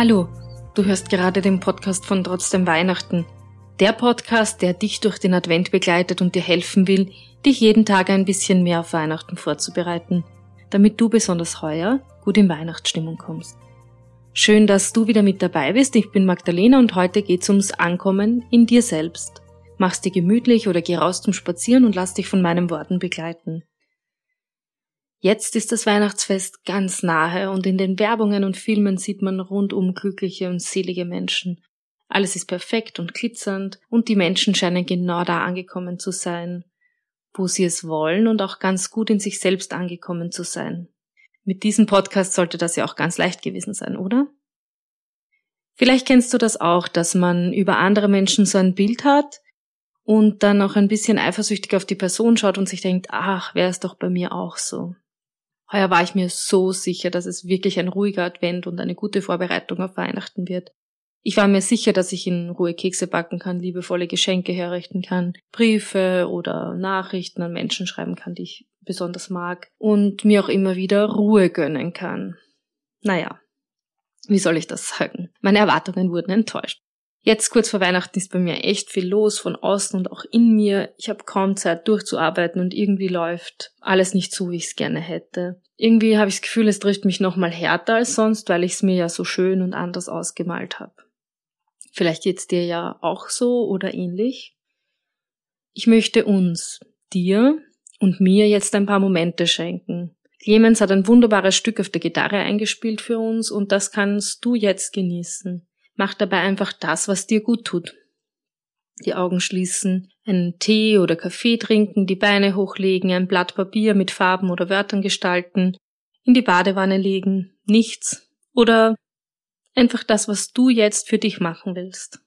Hallo, du hörst gerade den Podcast von Trotzdem Weihnachten. Der Podcast, der dich durch den Advent begleitet und dir helfen will, dich jeden Tag ein bisschen mehr auf Weihnachten vorzubereiten, damit du besonders heuer gut in Weihnachtsstimmung kommst. Schön, dass du wieder mit dabei bist. Ich bin Magdalena und heute geht's ums Ankommen in dir selbst. Mach's dir gemütlich oder geh raus zum Spazieren und lass dich von meinen Worten begleiten. Jetzt ist das Weihnachtsfest ganz nahe und in den Werbungen und Filmen sieht man rundum glückliche und selige Menschen. Alles ist perfekt und glitzernd und die Menschen scheinen genau da angekommen zu sein, wo sie es wollen und auch ganz gut in sich selbst angekommen zu sein. Mit diesem Podcast sollte das ja auch ganz leicht gewesen sein, oder? Vielleicht kennst du das auch, dass man über andere Menschen so ein Bild hat und dann auch ein bisschen eifersüchtig auf die Person schaut und sich denkt, ach, wäre es doch bei mir auch so. Heuer war ich mir so sicher, dass es wirklich ein ruhiger Advent und eine gute Vorbereitung auf Weihnachten wird. Ich war mir sicher, dass ich in Ruhe Kekse backen kann, liebevolle Geschenke herrichten kann, Briefe oder Nachrichten an Menschen schreiben kann, die ich besonders mag und mir auch immer wieder Ruhe gönnen kann. Naja, wie soll ich das sagen? Meine Erwartungen wurden enttäuscht. Jetzt kurz vor Weihnachten ist bei mir echt viel los von außen und auch in mir. Ich habe kaum Zeit durchzuarbeiten und irgendwie läuft alles nicht so, wie ich es gerne hätte. Irgendwie habe ich das Gefühl, es trifft mich noch mal härter als sonst, weil ich es mir ja so schön und anders ausgemalt habe. Vielleicht geht's dir ja auch so oder ähnlich. Ich möchte uns, dir und mir jetzt ein paar Momente schenken. Clemens hat ein wunderbares Stück auf der Gitarre eingespielt für uns und das kannst du jetzt genießen. Mach dabei einfach das, was dir gut tut. Die Augen schließen, einen Tee oder Kaffee trinken, die Beine hochlegen, ein Blatt Papier mit Farben oder Wörtern gestalten, in die Badewanne legen, nichts oder einfach das, was du jetzt für dich machen willst.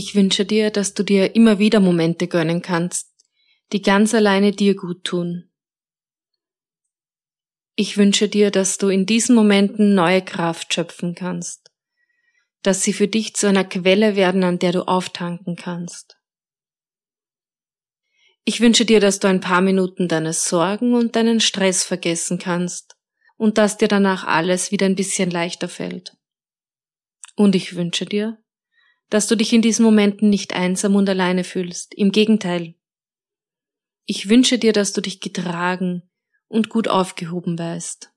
Ich wünsche dir, dass du dir immer wieder Momente gönnen kannst, die ganz alleine dir gut tun. Ich wünsche dir, dass du in diesen Momenten neue Kraft schöpfen kannst, dass sie für dich zu einer Quelle werden, an der du auftanken kannst. Ich wünsche dir, dass du ein paar Minuten deine Sorgen und deinen Stress vergessen kannst und dass dir danach alles wieder ein bisschen leichter fällt. Und ich wünsche dir, dass du dich in diesen Momenten nicht einsam und alleine fühlst. Im Gegenteil. Ich wünsche dir, dass du dich getragen und gut aufgehoben weißt.